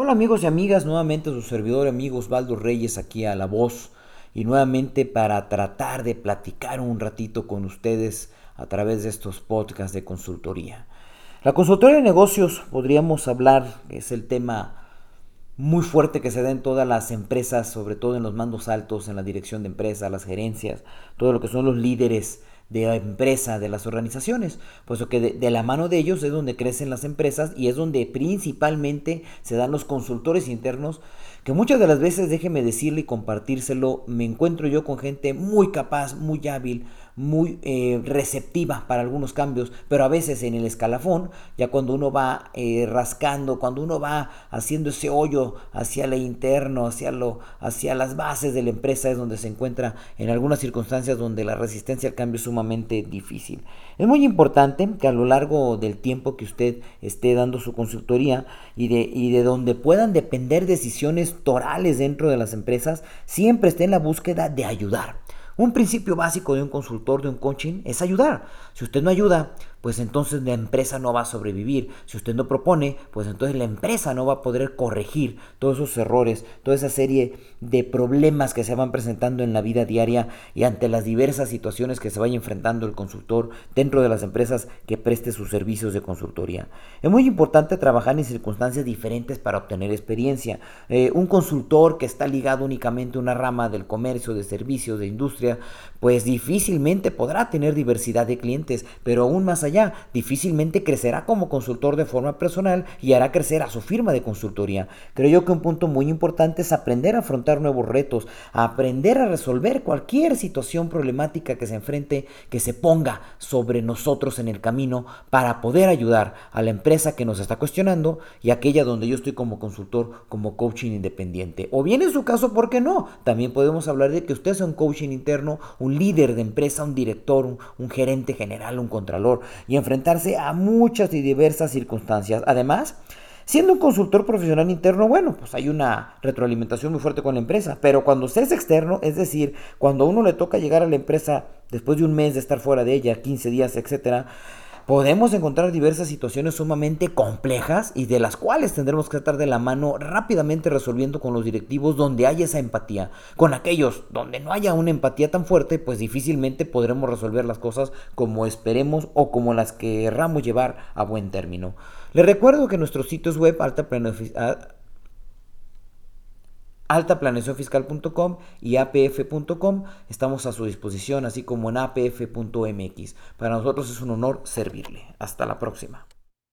Hola amigos y amigas, nuevamente su servidor amigo Osvaldo Reyes aquí a la voz y nuevamente para tratar de platicar un ratito con ustedes a través de estos podcasts de consultoría. La consultoría de negocios podríamos hablar, es el tema muy fuerte que se da en todas las empresas, sobre todo en los mandos altos, en la dirección de empresas, las gerencias, todo lo que son los líderes de la empresa, de las organizaciones, puesto que de, la mano de ellos es donde crecen las empresas y es donde principalmente se dan los consultores internos, que muchas de las veces, déjeme decirle y compartírselo, me encuentro yo con gente muy capaz, muy hábil, muy eh, receptiva para algunos cambios, pero a veces en el escalafón, ya cuando uno va eh, rascando, cuando uno va haciendo ese hoyo hacia lo interno, hacia, lo, hacia las bases de la empresa, es donde se encuentra en algunas circunstancias donde la resistencia al cambio es sumamente difícil. Es muy importante que a lo largo del tiempo que usted esté dando su consultoría y de, y de donde puedan depender decisiones torales dentro de las empresas, siempre esté en la búsqueda de ayudar. Un principio básico de un consultor, de un coaching, es ayudar. Si usted no ayuda, pues entonces la empresa no va a sobrevivir. Si usted no propone, pues entonces la empresa no va a poder corregir todos esos errores, toda esa serie de problemas que se van presentando en la vida diaria y ante las diversas situaciones que se vaya enfrentando el consultor dentro de las empresas que preste sus servicios de consultoría. Es muy importante trabajar en circunstancias diferentes para obtener experiencia. Eh, un consultor que está ligado únicamente a una rama del comercio, de servicios, de industria, pues difícilmente podrá tener diversidad de clientes, pero aún más allá, difícilmente crecerá como consultor de forma personal y hará crecer a su firma de consultoría. Creo yo que un punto muy importante es aprender a afrontar nuevos retos, aprender a resolver cualquier situación problemática que se enfrente, que se ponga sobre nosotros en el camino para poder ayudar a la empresa que nos está cuestionando y aquella donde yo estoy como consultor, como coaching independiente. O bien en su caso, ¿por qué no? También podemos hablar de que usted es un coaching interno, un líder de empresa, un director, un, gerente general, un contralor y enfrentarse a muchas y diversas circunstancias. Además, Siendo un consultor profesional interno, bueno, pues hay una retroalimentación muy fuerte con la empresa, pero cuando usted es externo, es decir, cuando a uno le toca llegar a la empresa después de un mes de estar fuera de ella, 15 días, etcétera, podemos encontrar diversas situaciones sumamente complejas y de las cuales tendremos que estar de la mano rápidamente resolviendo con los directivos donde haya esa empatía. Con aquellos donde no haya una empatía tan fuerte, pues difícilmente podremos resolver las cosas como esperemos o como las querramos llevar a buen término. Les recuerdo que nuestros sitios web alta altaplaneacionfiscal.com y apf.com estamos a su disposición, así como en apf.mx. Para nosotros es un honor servirle. Hasta la próxima.